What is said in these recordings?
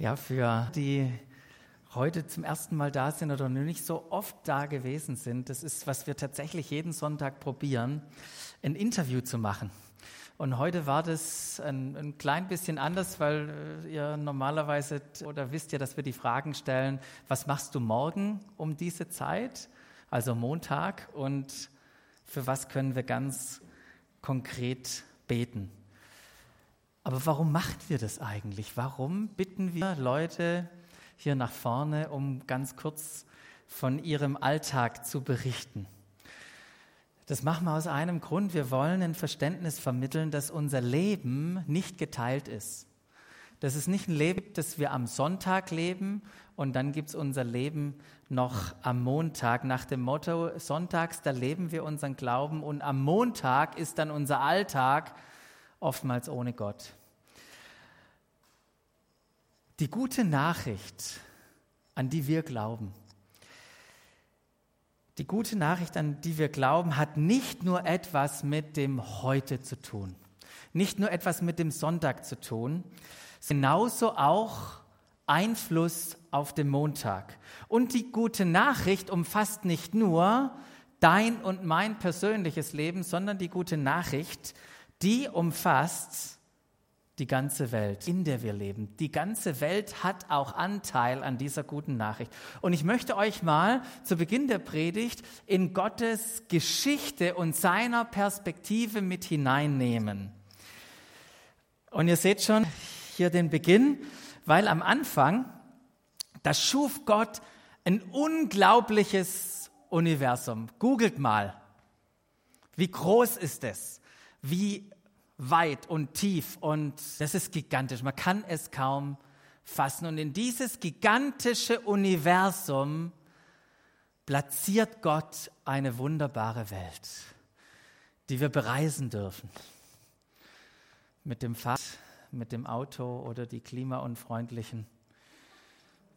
Ja, für die heute zum ersten Mal da sind oder noch nicht so oft da gewesen sind, das ist, was wir tatsächlich jeden Sonntag probieren, ein Interview zu machen. Und heute war das ein, ein klein bisschen anders, weil äh, ihr normalerweise oder wisst ja, dass wir die Fragen stellen, was machst du morgen um diese Zeit, also Montag, und für was können wir ganz konkret beten. Aber warum machen wir das eigentlich? Warum bitten wir Leute hier nach vorne, um ganz kurz von ihrem Alltag zu berichten? Das machen wir aus einem Grund. Wir wollen ein Verständnis vermitteln, dass unser Leben nicht geteilt ist. Das ist nicht ein Leben, das wir am Sonntag leben und dann gibt es unser Leben noch am Montag. Nach dem Motto, sonntags, da leben wir unseren Glauben und am Montag ist dann unser Alltag oftmals ohne Gott. Die gute Nachricht, an die wir glauben, die gute Nachricht, an die wir glauben, hat nicht nur etwas mit dem Heute zu tun, nicht nur etwas mit dem Sonntag zu tun, genauso auch Einfluss auf den Montag. Und die gute Nachricht umfasst nicht nur dein und mein persönliches Leben, sondern die gute Nachricht die umfasst die ganze Welt, in der wir leben. Die ganze Welt hat auch Anteil an dieser guten Nachricht. Und ich möchte euch mal zu Beginn der Predigt in Gottes Geschichte und seiner Perspektive mit hineinnehmen. Und ihr seht schon hier den Beginn, weil am Anfang, da schuf Gott ein unglaubliches Universum. Googelt mal. Wie groß ist es? wie weit und tief und das ist gigantisch. Man kann es kaum fassen. Und in dieses gigantische Universum platziert Gott eine wunderbare Welt, die wir bereisen dürfen. Mit dem Fahrrad, mit dem Auto oder die klimaunfreundlichen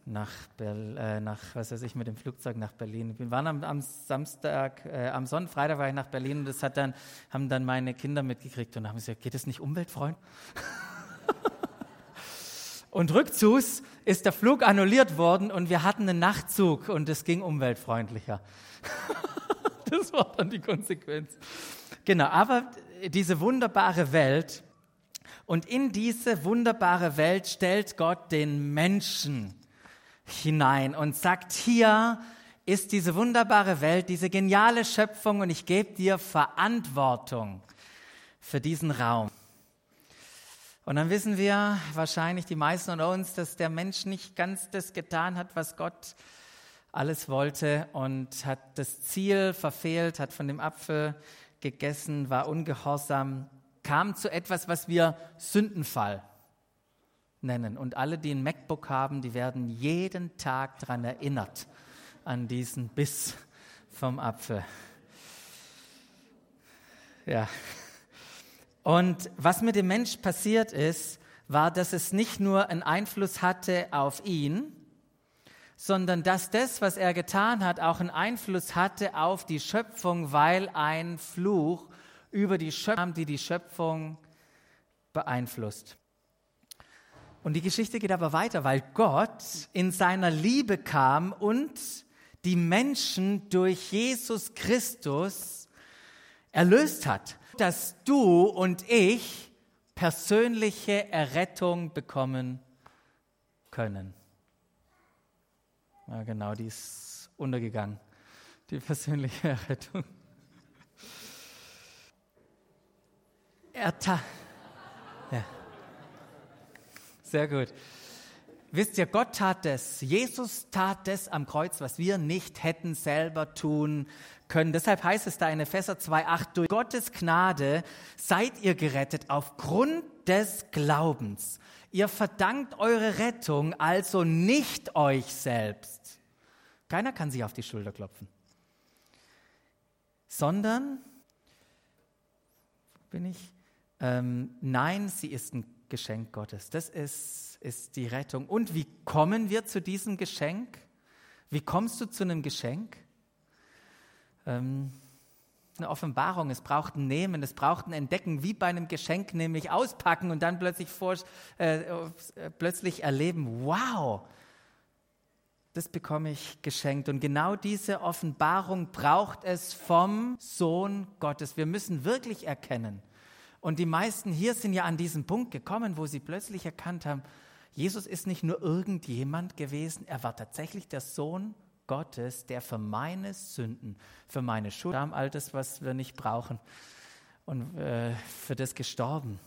nach, Berl, äh, nach, was weiß ich, mit dem Flugzeug nach Berlin. Wir waren am, am Samstag, äh, am Sonnenfreitag war ich nach Berlin und das hat dann, haben dann meine Kinder mitgekriegt und haben gesagt, geht es nicht umweltfreundlich? und rückzugs ist der Flug annulliert worden und wir hatten einen Nachtzug und es ging umweltfreundlicher. das war dann die Konsequenz. Genau, aber diese wunderbare Welt, und in diese wunderbare Welt stellt Gott den Menschen hinein und sagt, hier ist diese wunderbare Welt, diese geniale Schöpfung und ich gebe dir Verantwortung für diesen Raum. Und dann wissen wir wahrscheinlich die meisten unter uns, dass der Mensch nicht ganz das getan hat, was Gott alles wollte und hat das Ziel verfehlt, hat von dem Apfel gegessen, war ungehorsam, kam zu etwas, was wir Sündenfall nennen. Und alle, die ein MacBook haben, die werden jeden Tag daran erinnert, an diesen Biss vom Apfel. Ja. Und was mit dem Mensch passiert ist, war, dass es nicht nur einen Einfluss hatte auf ihn, sondern dass das, was er getan hat, auch einen Einfluss hatte auf die Schöpfung, weil ein Fluch über die Schöpfung, die die Schöpfung beeinflusst. Und die Geschichte geht aber weiter, weil Gott in seiner Liebe kam und die Menschen durch Jesus Christus erlöst hat, dass du und ich persönliche Errettung bekommen können. Ja, genau, die ist untergegangen, die persönliche Errettung. Er ja. Sehr gut. Wisst ihr, Gott tat das. Jesus tat das am Kreuz, was wir nicht hätten selber tun können. Deshalb heißt es da in Epheser 2,8, durch Gottes Gnade seid ihr gerettet aufgrund des Glaubens. Ihr verdankt eure Rettung also nicht euch selbst. Keiner kann sich auf die Schulter klopfen. Sondern, bin ich? Ähm, nein, sie ist ein Geschenk Gottes. Das ist, ist die Rettung. Und wie kommen wir zu diesem Geschenk? Wie kommst du zu einem Geschenk? Ähm, eine Offenbarung, es braucht ein Nehmen, es braucht ein Entdecken, wie bei einem Geschenk, nämlich auspacken und dann plötzlich, vor, äh, äh, plötzlich erleben, wow, das bekomme ich geschenkt. Und genau diese Offenbarung braucht es vom Sohn Gottes. Wir müssen wirklich erkennen. Und die meisten hier sind ja an diesen Punkt gekommen, wo sie plötzlich erkannt haben, Jesus ist nicht nur irgendjemand gewesen, er war tatsächlich der Sohn Gottes, der für meine Sünden, für meine Schuld, all das, was wir nicht brauchen, und äh, für das gestorben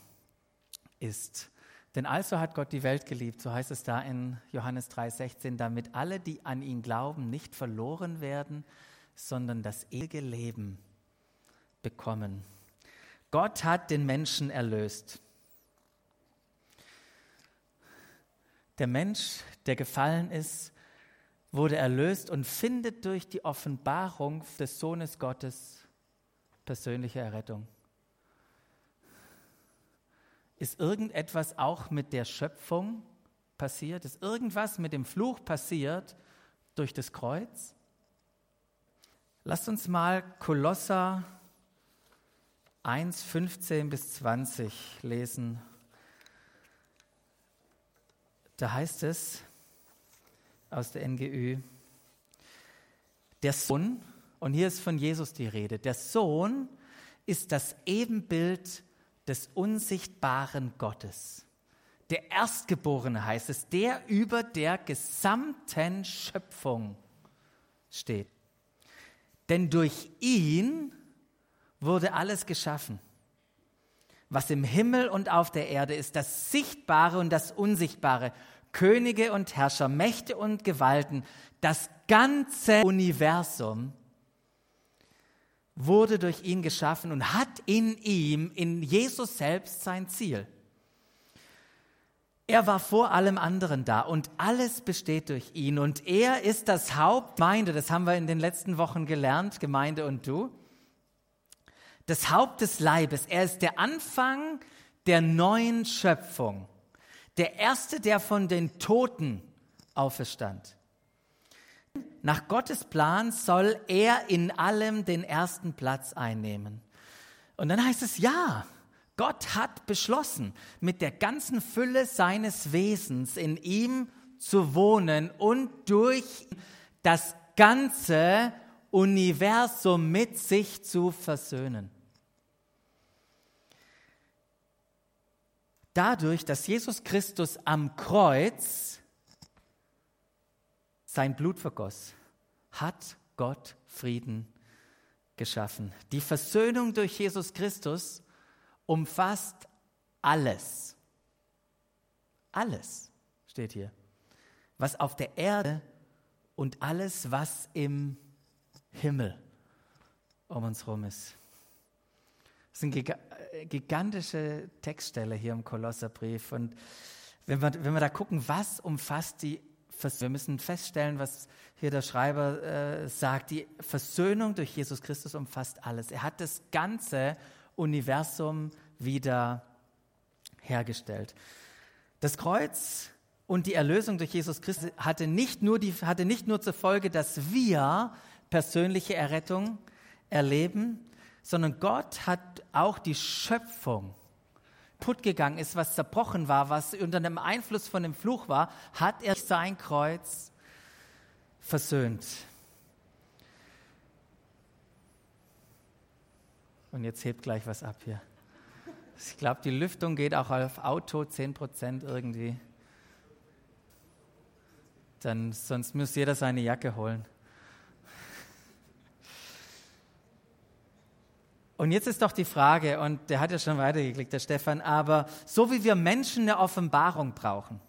ist. Denn also hat Gott die Welt geliebt, so heißt es da in Johannes 3:16, damit alle, die an ihn glauben, nicht verloren werden, sondern das ewige Leben bekommen. Gott hat den Menschen erlöst. Der Mensch, der gefallen ist, wurde erlöst und findet durch die Offenbarung des Sohnes Gottes persönliche Errettung. Ist irgendetwas auch mit der Schöpfung passiert? Ist irgendwas mit dem Fluch passiert durch das Kreuz? Lasst uns mal Kolosser 1, 15 bis 20 lesen. Da heißt es, aus der NGÜ. Der Sohn, und hier ist von Jesus die Rede, der Sohn ist das Ebenbild des unsichtbaren Gottes. Der Erstgeborene heißt es, der über der gesamten Schöpfung steht. Denn durch ihn wurde alles geschaffen, was im Himmel und auf der Erde ist, das Sichtbare und das Unsichtbare, Könige und Herrscher, Mächte und Gewalten, das ganze Universum wurde durch ihn geschaffen und hat in ihm, in Jesus selbst sein Ziel. Er war vor allem anderen da und alles besteht durch ihn und er ist das Haupt Gemeinde, das haben wir in den letzten Wochen gelernt, Gemeinde und du. Das Haupt des Leibes, er ist der Anfang der neuen Schöpfung der Erste, der von den Toten auferstand. Nach Gottes Plan soll er in allem den ersten Platz einnehmen. Und dann heißt es, ja, Gott hat beschlossen, mit der ganzen Fülle seines Wesens in ihm zu wohnen und durch das ganze Universum mit sich zu versöhnen. Dadurch, dass Jesus Christus am Kreuz sein Blut vergoss, hat Gott Frieden geschaffen. Die Versöhnung durch Jesus Christus umfasst alles. Alles steht hier. Was auf der Erde und alles, was im Himmel um uns herum ist. Das ist ein gigantische Textstelle hier im Kolosserbrief. Und wenn wir, wenn wir da gucken, was umfasst die Versöhnung, wir müssen feststellen, was hier der Schreiber äh, sagt, die Versöhnung durch Jesus Christus umfasst alles. Er hat das ganze Universum wieder hergestellt. Das Kreuz und die Erlösung durch Jesus Christus hatte nicht nur, die, hatte nicht nur zur Folge, dass wir persönliche Errettung erleben, sondern Gott hat auch die Schöpfung putt gegangen ist, was zerbrochen war, was unter dem Einfluss von dem Fluch war, hat er sein Kreuz versöhnt. Und jetzt hebt gleich was ab hier. Ich glaube, die Lüftung geht auch auf Auto 10% irgendwie. Dann, sonst muss jeder seine Jacke holen. Und jetzt ist doch die Frage, und der hat ja schon weitergeklickt, der Stefan, aber so wie wir Menschen eine Offenbarung brauchen,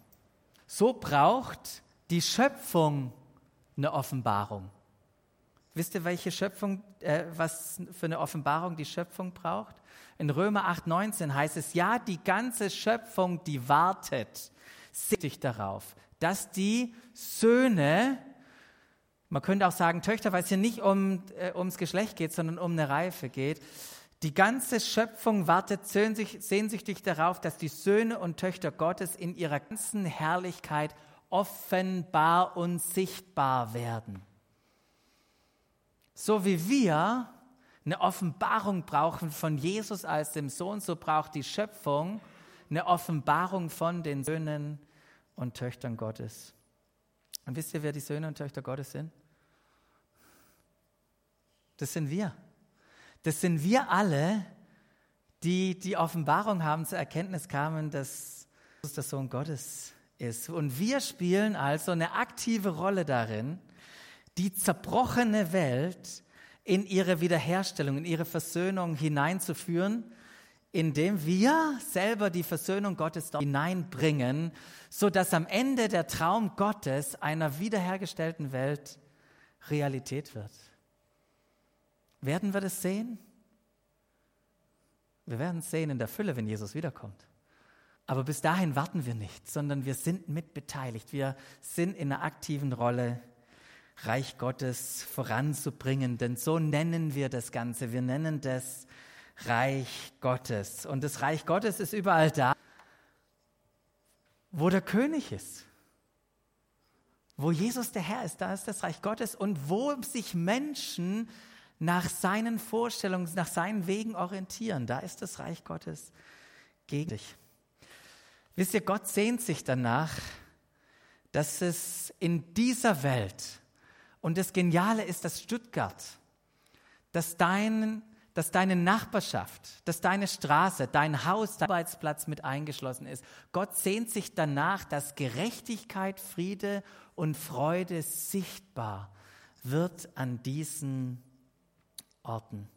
so braucht die Schöpfung eine Offenbarung. Wisst ihr, welche Schöpfung, äh, was für eine Offenbarung die Schöpfung braucht? In Römer 8,19 heißt es, ja, die ganze Schöpfung, die wartet, sich darauf, dass die Söhne man könnte auch sagen Töchter, weil es hier nicht um, äh, ums Geschlecht geht, sondern um eine Reife geht. Die ganze Schöpfung wartet sehnsüchtig darauf, dass die Söhne und Töchter Gottes in ihrer ganzen Herrlichkeit offenbar und sichtbar werden. So wie wir eine Offenbarung brauchen von Jesus als dem Sohn, so braucht die Schöpfung eine Offenbarung von den Söhnen und Töchtern Gottes. Und wisst ihr, wer die Söhne und Töchter Gottes sind? Das sind wir. Das sind wir alle, die die Offenbarung haben, zur Erkenntnis kamen, dass Jesus der Sohn Gottes ist. Und wir spielen also eine aktive Rolle darin, die zerbrochene Welt in ihre Wiederherstellung, in ihre Versöhnung hineinzuführen, indem wir selber die Versöhnung Gottes hineinbringen, so dass am Ende der Traum Gottes einer wiederhergestellten Welt Realität wird. Werden wir das sehen? Wir werden es sehen in der Fülle, wenn Jesus wiederkommt. Aber bis dahin warten wir nicht, sondern wir sind mitbeteiligt. Wir sind in einer aktiven Rolle Reich Gottes voranzubringen, denn so nennen wir das Ganze. Wir nennen das Reich Gottes. Und das Reich Gottes ist überall da, wo der König ist. Wo Jesus der Herr ist, da ist das Reich Gottes. Und wo sich Menschen nach seinen Vorstellungen, nach seinen Wegen orientieren, da ist das Reich Gottes gegen dich. Wisst ihr, Gott sehnt sich danach, dass es in dieser Welt und das Geniale ist, dass Stuttgart, dass, dein, dass deine Nachbarschaft, dass deine Straße, dein Haus, dein Arbeitsplatz mit eingeschlossen ist. Gott sehnt sich danach, dass Gerechtigkeit, Friede und Freude sichtbar wird an diesen Orten.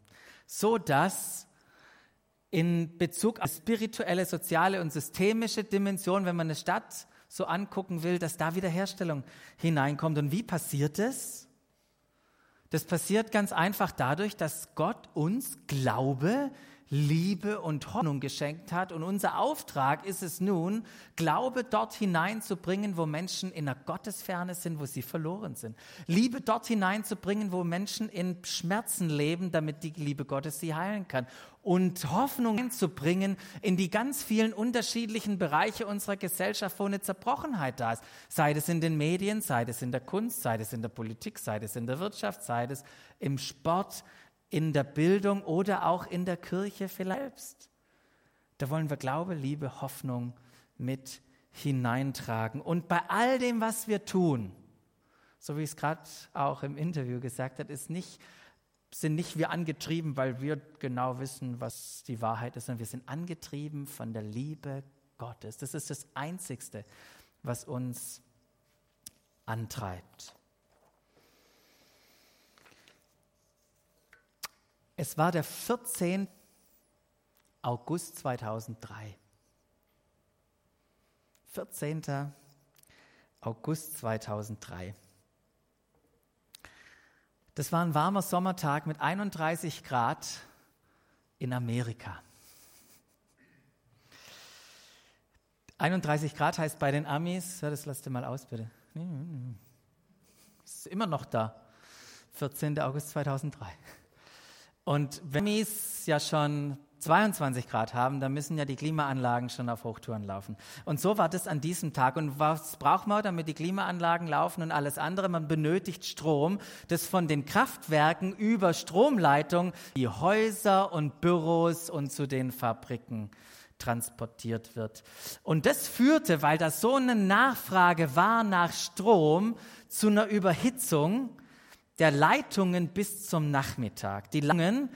So dass in Bezug auf spirituelle, soziale und systemische Dimension, wenn man eine Stadt so angucken will, dass da Wiederherstellung hineinkommt. Und wie passiert es? Das passiert ganz einfach dadurch, dass Gott uns Glaube, Liebe und Hoffnung geschenkt hat. Und unser Auftrag ist es nun, Glaube dort hineinzubringen, wo Menschen in der Gottesferne sind, wo sie verloren sind. Liebe dort hineinzubringen, wo Menschen in Schmerzen leben, damit die Liebe Gottes sie heilen kann. Und Hoffnung hinzubringen in die ganz vielen unterschiedlichen Bereiche unserer Gesellschaft, wo eine Zerbrochenheit da ist. Sei es in den Medien, sei es in der Kunst, sei es in der Politik, sei es in der Wirtschaft, sei es im Sport, in der Bildung oder auch in der Kirche selbst. Da wollen wir Glaube, Liebe, Hoffnung mit hineintragen. Und bei all dem, was wir tun, so wie es gerade auch im Interview gesagt habe, ist nicht, sind nicht wir angetrieben, weil wir genau wissen, was die Wahrheit ist, sondern wir sind angetrieben von der Liebe Gottes. Das ist das Einzigste, was uns antreibt. Es war der 14. August 2003. 14. August 2003. Das war ein warmer Sommertag mit 31 Grad in Amerika. 31 Grad heißt bei den Amis, ja, das lasst ihr mal aus, bitte. Ist immer noch da. 14. August 2003. Und wenn wir es ja schon 22 Grad haben, dann müssen ja die Klimaanlagen schon auf Hochtouren laufen. Und so war das an diesem Tag. Und was braucht man, damit die Klimaanlagen laufen und alles andere? Man benötigt Strom, das von den Kraftwerken über Stromleitung die Häuser und Büros und zu den Fabriken transportiert wird. Und das führte, weil da so eine Nachfrage war nach Strom, zu einer Überhitzung der Leitungen bis zum Nachmittag. Die langen,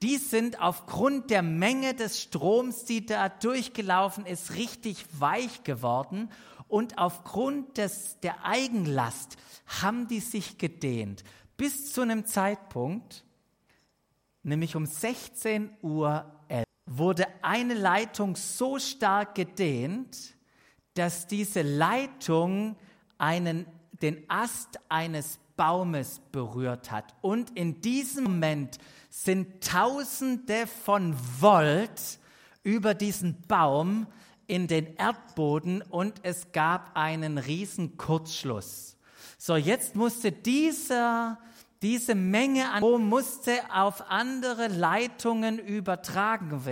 die sind aufgrund der Menge des Stroms, die da durchgelaufen ist, richtig weich geworden und aufgrund des, der Eigenlast haben die sich gedehnt. Bis zu einem Zeitpunkt, nämlich um 16 Uhr wurde eine Leitung so stark gedehnt, dass diese Leitung einen, den Ast eines Baumes berührt hat. Und in diesem Moment sind Tausende von Volt über diesen Baum in den Erdboden und es gab einen riesen Kurzschluss. So, jetzt musste dieser, diese Menge an Strom musste auf andere Leitungen übertragen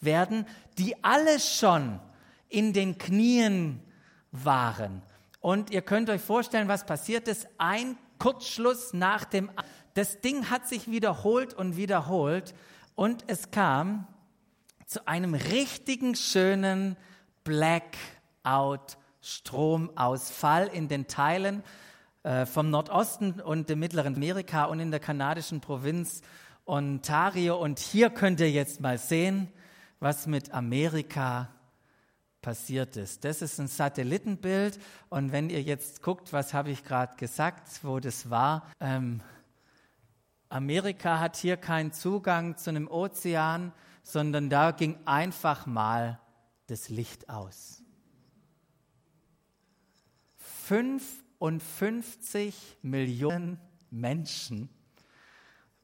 werden, die alle schon in den Knien waren. Und ihr könnt euch vorstellen, was passiert ist. Ein Kurzschluss nach dem das Ding hat sich wiederholt und wiederholt und es kam zu einem richtigen schönen Blackout, Stromausfall in den Teilen äh, vom Nordosten und dem mittleren Amerika und in der kanadischen Provinz Ontario. Und hier könnt ihr jetzt mal sehen, was mit Amerika passiert ist. Das ist ein Satellitenbild und wenn ihr jetzt guckt, was habe ich gerade gesagt, wo das war, ähm, Amerika hat hier keinen Zugang zu einem Ozean, sondern da ging einfach mal das Licht aus. 55 Millionen Menschen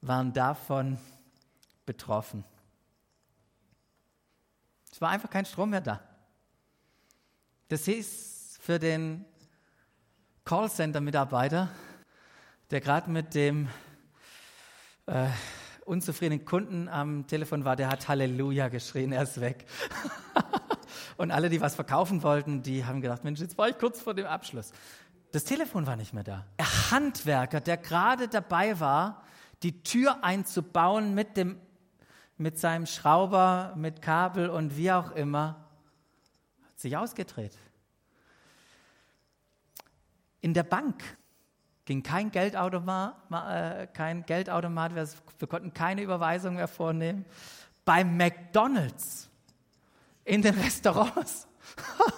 waren davon betroffen. Es war einfach kein Strom mehr da. Das hieß für den Callcenter-Mitarbeiter, der gerade mit dem äh, unzufriedenen Kunden am Telefon war, der hat Halleluja geschrien, er ist weg. Und alle, die was verkaufen wollten, die haben gedacht, Mensch, jetzt war ich kurz vor dem Abschluss. Das Telefon war nicht mehr da. Der Handwerker, der gerade dabei war, die Tür einzubauen mit, dem, mit seinem Schrauber, mit Kabel und wie auch immer, sich ausgedreht. In der Bank ging kein Geldautomat, äh, kein Geldautomat, wir konnten keine Überweisung mehr vornehmen. Bei McDonald's, in den Restaurants.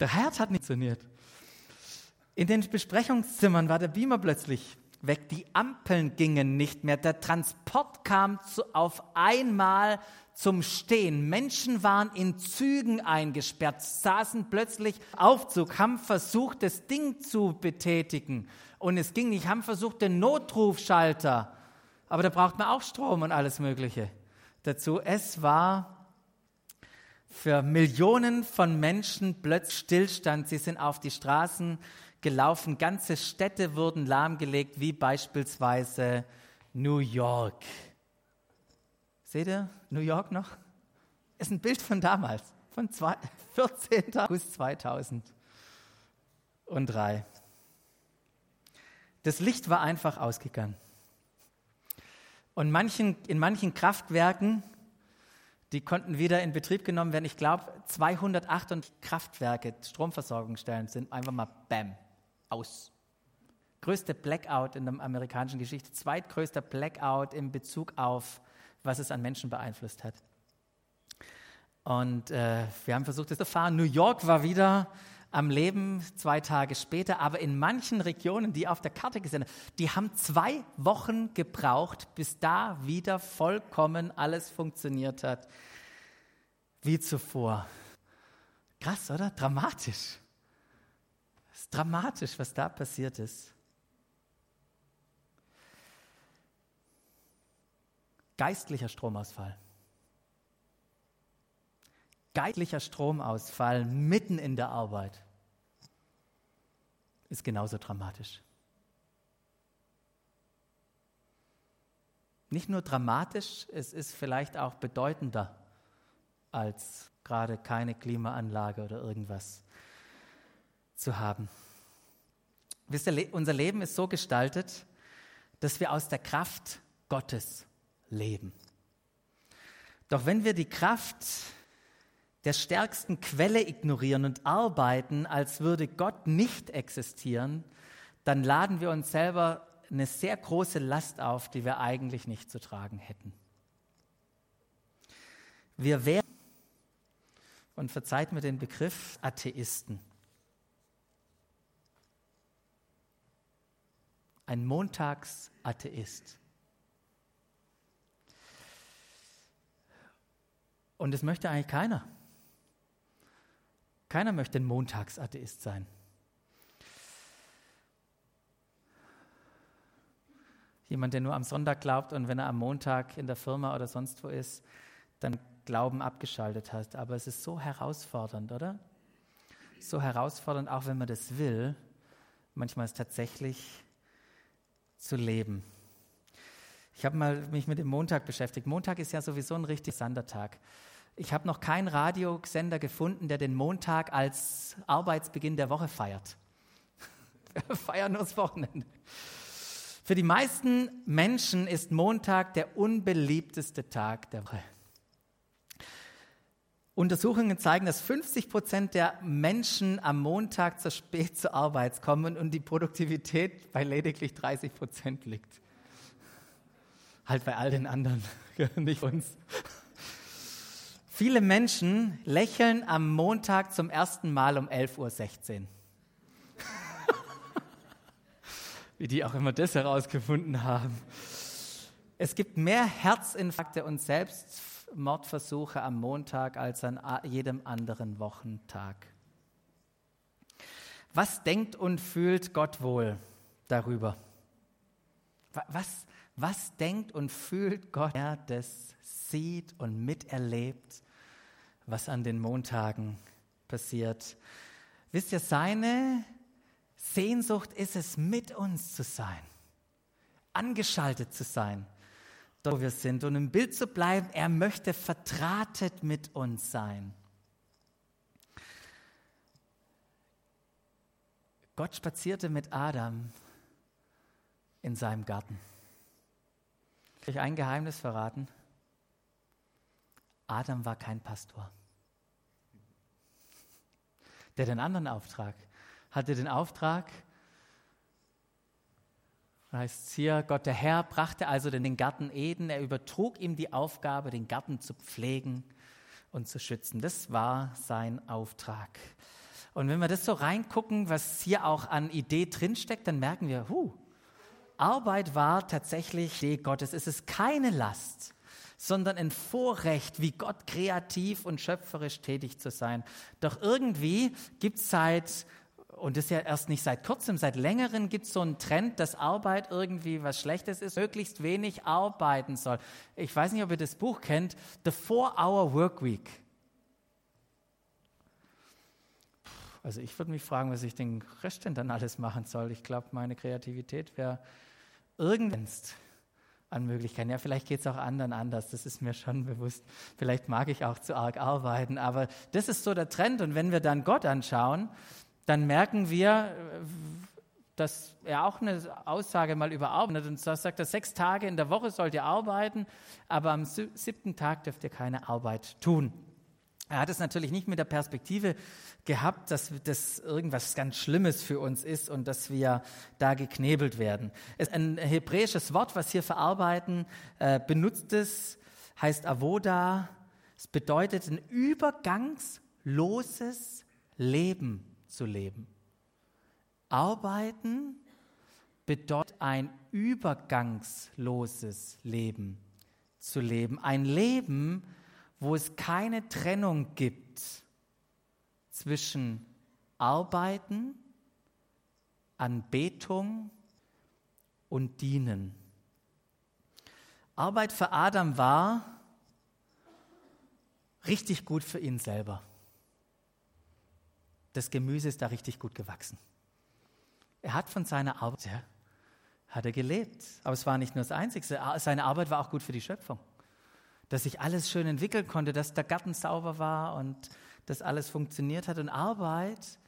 der Herz hat nicht funktioniert. In den Besprechungszimmern war der Beamer plötzlich weg. Die Ampeln gingen nicht mehr. Der Transport kam zu, auf einmal zum Stehen. Menschen waren in Zügen eingesperrt, saßen plötzlich Aufzug, haben versucht, das Ding zu betätigen. Und es ging nicht, haben versucht, den Notrufschalter. Aber da braucht man auch Strom und alles Mögliche dazu. Es war für Millionen von Menschen plötzlich Stillstand. Sie sind auf die Straßen gelaufen. Ganze Städte wurden lahmgelegt, wie beispielsweise New York. Seht ihr New York noch? Ist ein Bild von damals, von 14. August 2003. Das Licht war einfach ausgegangen. Und manchen, in manchen Kraftwerken, die konnten wieder in Betrieb genommen werden. Ich glaube, 208 Kraftwerke, Stromversorgungsstellen sind einfach mal Bam, aus. Größte Blackout in der amerikanischen Geschichte, zweitgrößter Blackout in Bezug auf was es an Menschen beeinflusst hat. Und äh, wir haben versucht, das zu fahren. New York war wieder am Leben zwei Tage später, aber in manchen Regionen, die auf der Karte gesehen haben, die haben zwei Wochen gebraucht, bis da wieder vollkommen alles funktioniert hat, wie zuvor. Krass, oder? Dramatisch. Es ist dramatisch, was da passiert ist. Geistlicher Stromausfall. Geistlicher Stromausfall mitten in der Arbeit ist genauso dramatisch. Nicht nur dramatisch, es ist vielleicht auch bedeutender als gerade keine Klimaanlage oder irgendwas zu haben. Wisst ihr, unser Leben ist so gestaltet, dass wir aus der Kraft Gottes leben. Doch wenn wir die Kraft der stärksten Quelle ignorieren und arbeiten, als würde Gott nicht existieren, dann laden wir uns selber eine sehr große Last auf, die wir eigentlich nicht zu tragen hätten. Wir wären, und verzeiht mir den Begriff, Atheisten. Ein Montagsatheist. Und das möchte eigentlich keiner. Keiner möchte ein Montagsatheist sein. Jemand, der nur am Sonntag glaubt und wenn er am Montag in der Firma oder sonst wo ist, dann Glauben abgeschaltet hat. Aber es ist so herausfordernd, oder? So herausfordernd, auch wenn man das will, manchmal es tatsächlich zu leben. Ich habe mal mich mit dem Montag beschäftigt. Montag ist ja sowieso ein richtig Sandertag. Ich habe noch keinen Radiosender gefunden, der den Montag als Arbeitsbeginn der Woche feiert. Wir feiern das Wochenende. Für die meisten Menschen ist Montag der unbeliebteste Tag der Woche. Untersuchungen zeigen, dass 50 Prozent der Menschen am Montag zu spät zur Arbeit kommen und die Produktivität bei lediglich 30 Prozent liegt. Halt bei all den anderen, nicht uns. Viele Menschen lächeln am Montag zum ersten Mal um 11.16 Uhr. Wie die auch immer das herausgefunden haben. Es gibt mehr Herzinfarkte und Selbstmordversuche am Montag als an jedem anderen Wochentag. Was denkt und fühlt Gott wohl darüber? Was, was denkt und fühlt Gott, er das sieht und miterlebt, was an den Montagen passiert? Wisst ihr, seine Sehnsucht ist es, mit uns zu sein, angeschaltet zu sein, wo wir sind. Und im Bild zu bleiben, er möchte vertratet mit uns sein. Gott spazierte mit Adam in seinem Garten. Euch ein Geheimnis verraten. Adam war kein Pastor. Der hat einen anderen Auftrag hatte den Auftrag, heißt hier, Gott der Herr brachte also den Garten Eden, er übertrug ihm die Aufgabe, den Garten zu pflegen und zu schützen. Das war sein Auftrag. Und wenn wir das so reingucken, was hier auch an Idee drinsteckt, dann merken wir, huh, Arbeit war tatsächlich Idee Gottes. Es ist keine Last, sondern ein Vorrecht, wie Gott kreativ und schöpferisch tätig zu sein. Doch irgendwie gibt es seit und das ist ja erst nicht seit kurzem, seit längerem gibt es so einen Trend, dass Arbeit irgendwie was Schlechtes ist, möglichst wenig arbeiten soll. Ich weiß nicht, ob ihr das Buch kennt, The Four-Hour Work Week. Also ich würde mich fragen, was ich den Rest denn dann alles machen soll. Ich glaube, meine Kreativität wäre irgendwann an Möglichkeiten. Ja, vielleicht geht es auch anderen anders, das ist mir schon bewusst. Vielleicht mag ich auch zu arg arbeiten, aber das ist so der Trend. Und wenn wir dann Gott anschauen, dann merken wir, dass er auch eine Aussage mal überarbeitet und zwar sagt er, sechs Tage in der Woche sollt ihr arbeiten, aber am siebten Tag dürft ihr keine Arbeit tun. Er hat es natürlich nicht mit der Perspektive gehabt, dass das irgendwas ganz Schlimmes für uns ist und dass wir da geknebelt werden. Es ist ein hebräisches Wort, was hier verarbeiten, äh, benutzt es, heißt Avoda. Es bedeutet ein übergangsloses Leben zu leben. Arbeiten bedeutet ein übergangsloses Leben zu leben. Ein Leben, wo es keine Trennung gibt zwischen Arbeiten, Anbetung und Dienen. Arbeit für Adam war richtig gut für ihn selber das Gemüse ist da richtig gut gewachsen. Er hat von seiner Arbeit, hat er gelebt. Aber es war nicht nur das Einzige, seine Arbeit war auch gut für die Schöpfung. Dass sich alles schön entwickeln konnte, dass der Garten sauber war und dass alles funktioniert hat. Und Arbeit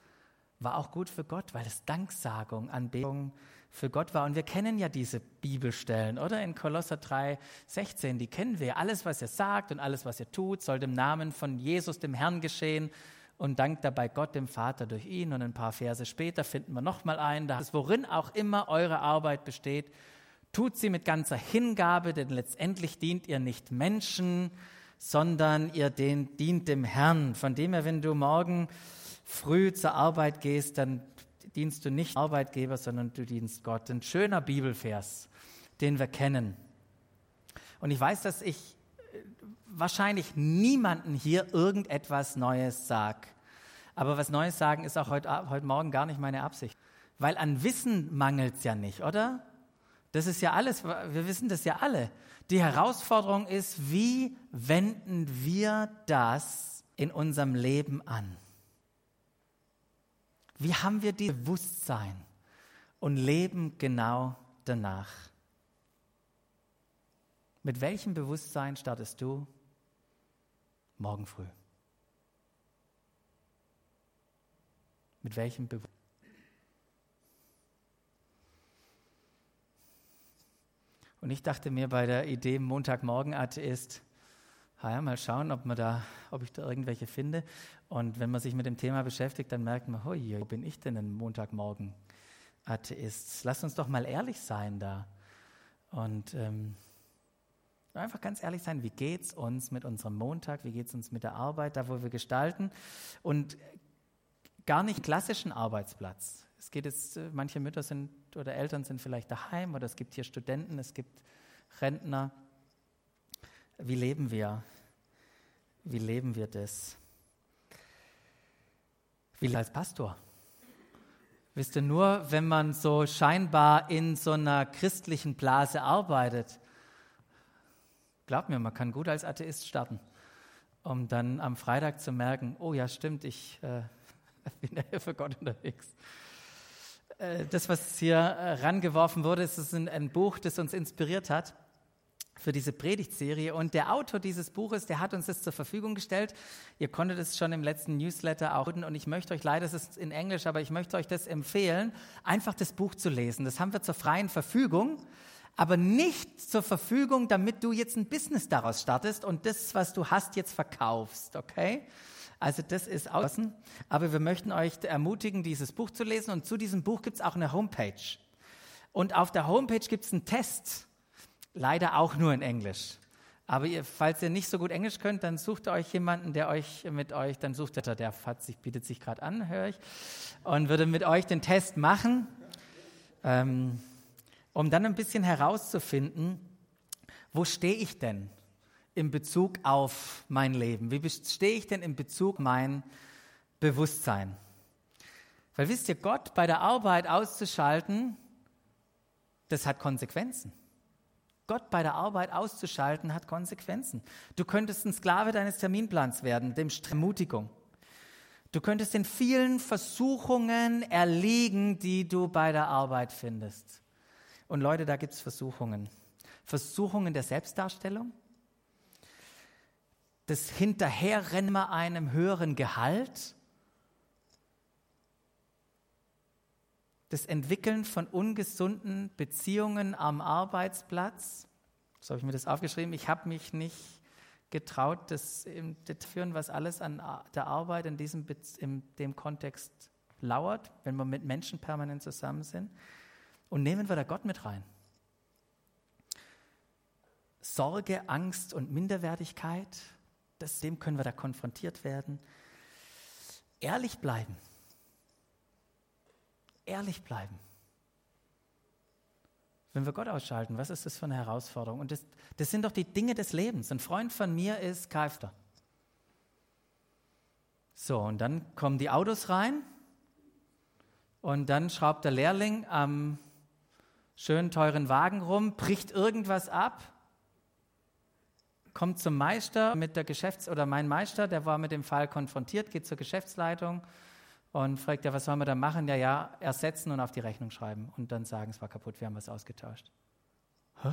war auch gut für Gott, weil es Danksagung, Anbetung für Gott war. Und wir kennen ja diese Bibelstellen, oder? In Kolosser 3, 16, die kennen wir. Alles, was ihr sagt und alles, was ihr tut, soll im Namen von Jesus, dem Herrn, geschehen und dankt dabei Gott dem Vater durch ihn. Und ein paar Verse später finden wir nochmal ein, da worin auch immer eure Arbeit besteht, tut sie mit ganzer Hingabe, denn letztendlich dient ihr nicht Menschen, sondern ihr dient dem Herrn. Von dem her, wenn du morgen früh zur Arbeit gehst, dann dienst du nicht Arbeitgeber, sondern du dienst Gott. Ein schöner Bibelvers, den wir kennen. Und ich weiß, dass ich wahrscheinlich niemanden hier irgendetwas Neues sage. Aber was Neues sagen ist auch heute, heute Morgen gar nicht meine Absicht. Weil an Wissen mangelt es ja nicht, oder? Das ist ja alles, wir wissen das ja alle. Die Herausforderung ist, wie wenden wir das in unserem Leben an? Wie haben wir dieses Bewusstsein und leben genau danach? Mit welchem Bewusstsein startest du morgen früh. Mit welchem Bewusstsein? Und ich dachte mir bei der Idee Montagmorgen Atheist, ja, mal schauen, ob, man da, ob ich da irgendwelche finde. Und wenn man sich mit dem Thema beschäftigt, dann merkt man, hoi, wo bin ich denn ein Montagmorgen Atheist? Lass uns doch mal ehrlich sein da. Und ähm, einfach ganz ehrlich sein, wie geht es uns mit unserem Montag, wie geht es uns mit der Arbeit, da wo wir gestalten. Und gar nicht klassischen Arbeitsplatz. Es geht jetzt, äh, manche Mütter sind oder Eltern sind vielleicht daheim oder es gibt hier Studenten, es gibt Rentner. Wie leben wir? Wie leben wir das? Wie als Pastor? Wisst ihr, nur wenn man so scheinbar in so einer christlichen Blase arbeitet, glaubt mir, man kann gut als Atheist starten, um dann am Freitag zu merken, oh ja, stimmt, ich äh, bin ja für Gott unterwegs. Äh, das, was hier äh, rangeworfen wurde, ist ein, ein Buch, das uns inspiriert hat für diese Predigtserie. Und der Autor dieses Buches, der hat uns das zur Verfügung gestellt. Ihr konntet es schon im letzten Newsletter auch. Und ich möchte euch, leider ist es in Englisch, aber ich möchte euch das empfehlen, einfach das Buch zu lesen. Das haben wir zur freien Verfügung, aber nicht zur Verfügung, damit du jetzt ein Business daraus startest und das, was du hast, jetzt verkaufst. Okay? Also das ist außen. Aber wir möchten euch ermutigen, dieses Buch zu lesen. Und zu diesem Buch gibt es auch eine Homepage. Und auf der Homepage gibt es einen Test. Leider auch nur in Englisch. Aber ihr, falls ihr nicht so gut Englisch könnt, dann sucht euch jemanden, der euch mit euch, dann sucht ihr, der hat sich, bietet sich gerade an, höre ich, und würde mit euch den Test machen, ähm, um dann ein bisschen herauszufinden, wo stehe ich denn? In Bezug auf mein Leben? Wie stehe ich denn in Bezug auf mein Bewusstsein? Weil wisst ihr, Gott bei der Arbeit auszuschalten, das hat Konsequenzen. Gott bei der Arbeit auszuschalten hat Konsequenzen. Du könntest ein Sklave deines Terminplans werden, dem Ermutigung. Du könntest den vielen Versuchungen erliegen, die du bei der Arbeit findest. Und Leute, da gibt es Versuchungen. Versuchungen der Selbstdarstellung, das Hinterherrennen einem höheren Gehalt, das Entwickeln von ungesunden Beziehungen am Arbeitsplatz. So habe ich mir das aufgeschrieben. Ich habe mich nicht getraut, das zu führen, was alles an der Arbeit in diesem in dem Kontext lauert, wenn wir mit Menschen permanent zusammen sind. Und nehmen wir da Gott mit rein. Sorge, Angst und Minderwertigkeit, das, dem können wir da konfrontiert werden. Ehrlich bleiben. Ehrlich bleiben. Wenn wir Gott ausschalten, was ist das für eine Herausforderung? Und das, das sind doch die Dinge des Lebens. Ein Freund von mir ist Kfz. So, und dann kommen die Autos rein und dann schraubt der Lehrling am schönen teuren Wagen rum, bricht irgendwas ab kommt zum Meister mit der Geschäfts- oder mein Meister, der war mit dem Fall konfrontiert, geht zur Geschäftsleitung und fragt ja, was sollen wir da machen? Ja, ja, ersetzen und auf die Rechnung schreiben und dann sagen, es war kaputt, wir haben was ausgetauscht. Hä?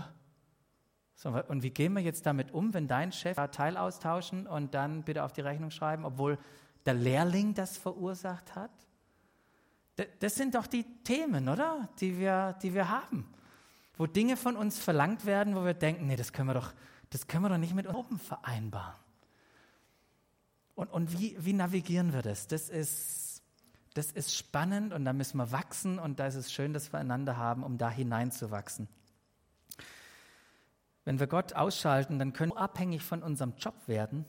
So, und wie gehen wir jetzt damit um, wenn dein Chef Teil austauschen und dann bitte auf die Rechnung schreiben, obwohl der Lehrling das verursacht hat? Das sind doch die Themen, oder? Die wir, die wir haben. Wo Dinge von uns verlangt werden, wo wir denken, nee, das können wir doch, das können wir doch nicht mit oben vereinbaren. Und, und wie, wie navigieren wir das? Das ist, das ist spannend und da müssen wir wachsen und da ist es schön, dass wir einander haben, um da hineinzuwachsen. Wenn wir Gott ausschalten, dann können wir abhängig von unserem Job werden,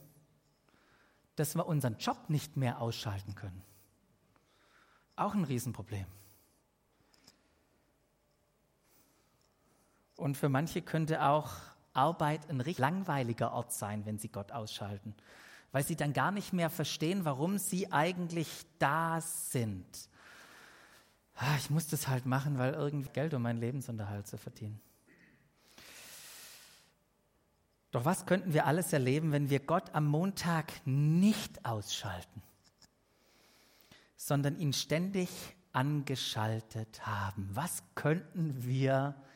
dass wir unseren Job nicht mehr ausschalten können. Auch ein Riesenproblem. Und für manche könnte auch Arbeit ein richtig langweiliger Ort sein, wenn sie Gott ausschalten, weil sie dann gar nicht mehr verstehen, warum sie eigentlich da sind. Ah, ich muss das halt machen, weil irgendwie Geld um meinen Lebensunterhalt zu verdienen. Doch was könnten wir alles erleben, wenn wir Gott am Montag nicht ausschalten, sondern ihn ständig angeschaltet haben? Was könnten wir erleben?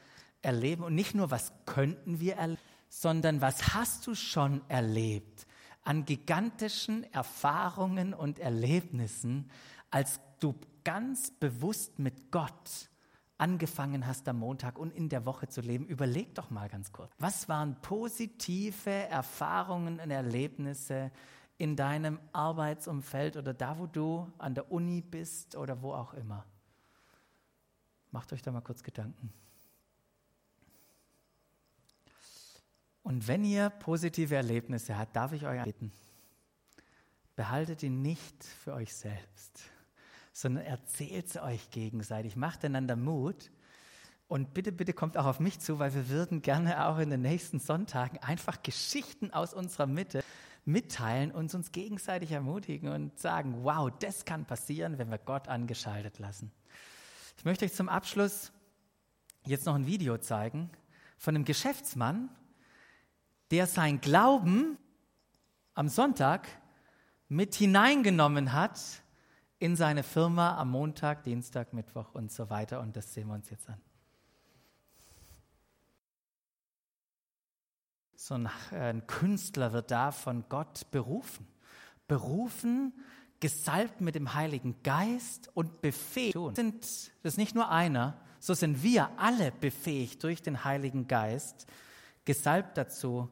Erleben. Und nicht nur, was könnten wir erleben, sondern was hast du schon erlebt an gigantischen Erfahrungen und Erlebnissen, als du ganz bewusst mit Gott angefangen hast am Montag und in der Woche zu leben, überleg doch mal ganz kurz. Was waren positive Erfahrungen und Erlebnisse in deinem Arbeitsumfeld oder da, wo du an der Uni bist oder wo auch immer? Macht euch da mal kurz Gedanken. Und wenn ihr positive Erlebnisse habt, darf ich euch bitten, behaltet die nicht für euch selbst sondern erzählt sie euch gegenseitig, macht einander Mut. Und bitte, bitte kommt auch auf mich zu, weil wir würden gerne auch in den nächsten Sonntagen einfach Geschichten aus unserer Mitte mitteilen und uns gegenseitig ermutigen und sagen, wow, das kann passieren, wenn wir Gott angeschaltet lassen. Ich möchte euch zum Abschluss jetzt noch ein Video zeigen von einem Geschäftsmann, der sein Glauben am Sonntag mit hineingenommen hat in seine Firma am Montag, Dienstag, Mittwoch und so weiter. Und das sehen wir uns jetzt an. So ein, äh, ein Künstler wird da von Gott berufen. Berufen, gesalbt mit dem Heiligen Geist und befähigt. Das ist nicht nur einer, so sind wir alle befähigt durch den Heiligen Geist, gesalbt dazu,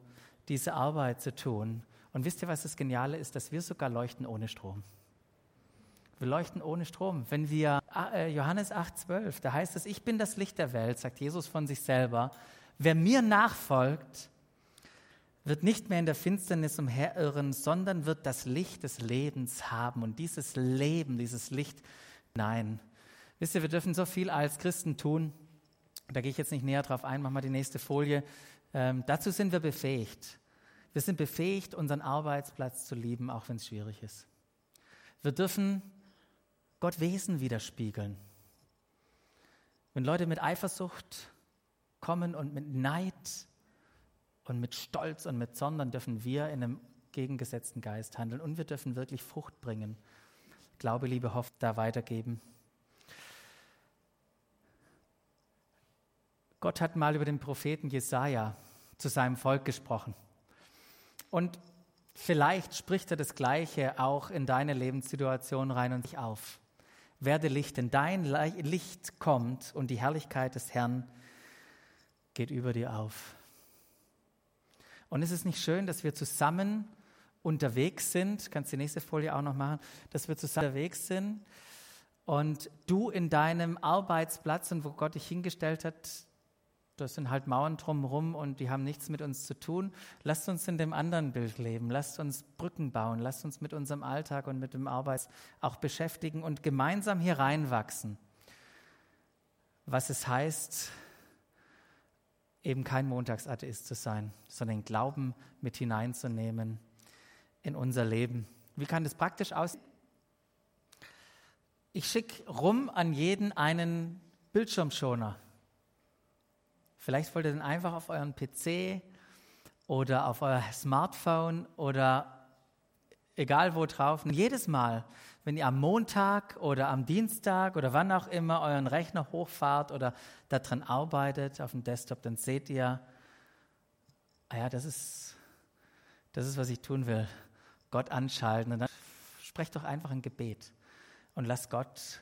diese Arbeit zu tun. Und wisst ihr, was das Geniale ist? Dass wir sogar leuchten ohne Strom. Wir leuchten ohne Strom. Wenn wir äh, Johannes 8,12, da heißt es, ich bin das Licht der Welt, sagt Jesus von sich selber. Wer mir nachfolgt, wird nicht mehr in der Finsternis umherirren, sondern wird das Licht des Lebens haben. Und dieses Leben, dieses Licht, nein. Wisst ihr, wir dürfen so viel als Christen tun. Da gehe ich jetzt nicht näher drauf ein, machen wir die nächste Folie. Ähm, dazu sind wir befähigt. Wir sind befähigt, unseren Arbeitsplatz zu lieben, auch wenn es schwierig ist. Wir dürfen Gott Wesen widerspiegeln. Wenn Leute mit Eifersucht kommen und mit Neid und mit Stolz und mit Zorn, dann dürfen wir in einem gegengesetzten Geist handeln und wir dürfen wirklich Frucht bringen. Glaube, Liebe, Hoffnung da weitergeben. Gott hat mal über den Propheten Jesaja zu seinem Volk gesprochen. Und vielleicht spricht er das Gleiche auch in deine Lebenssituation rein und sich auf werde Licht, denn dein Licht kommt und die Herrlichkeit des Herrn geht über dir auf. Und ist es nicht schön, dass wir zusammen unterwegs sind? Kannst die nächste Folie auch noch machen, dass wir zusammen unterwegs sind und du in deinem Arbeitsplatz und wo Gott dich hingestellt hat, das sind halt Mauern drumherum und die haben nichts mit uns zu tun. Lasst uns in dem anderen Bild leben. Lasst uns Brücken bauen. Lasst uns mit unserem Alltag und mit dem Arbeit auch beschäftigen und gemeinsam hier reinwachsen. Was es heißt, eben kein Montagsatheist zu sein, sondern Glauben mit hineinzunehmen in unser Leben. Wie kann das praktisch aussehen? Ich schicke rum an jeden einen Bildschirmschoner. Vielleicht wollt ihr den einfach auf euren PC oder auf euer Smartphone oder egal wo drauf. Und jedes Mal, wenn ihr am Montag oder am Dienstag oder wann auch immer euren Rechner hochfahrt oder daran arbeitet auf dem Desktop, dann seht ihr, ah ja, das ist, das ist, was ich tun will. Gott anschalten. Und dann sprecht doch einfach ein Gebet und lasst Gott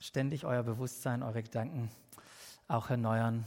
ständig euer Bewusstsein, eure Gedanken auch erneuern.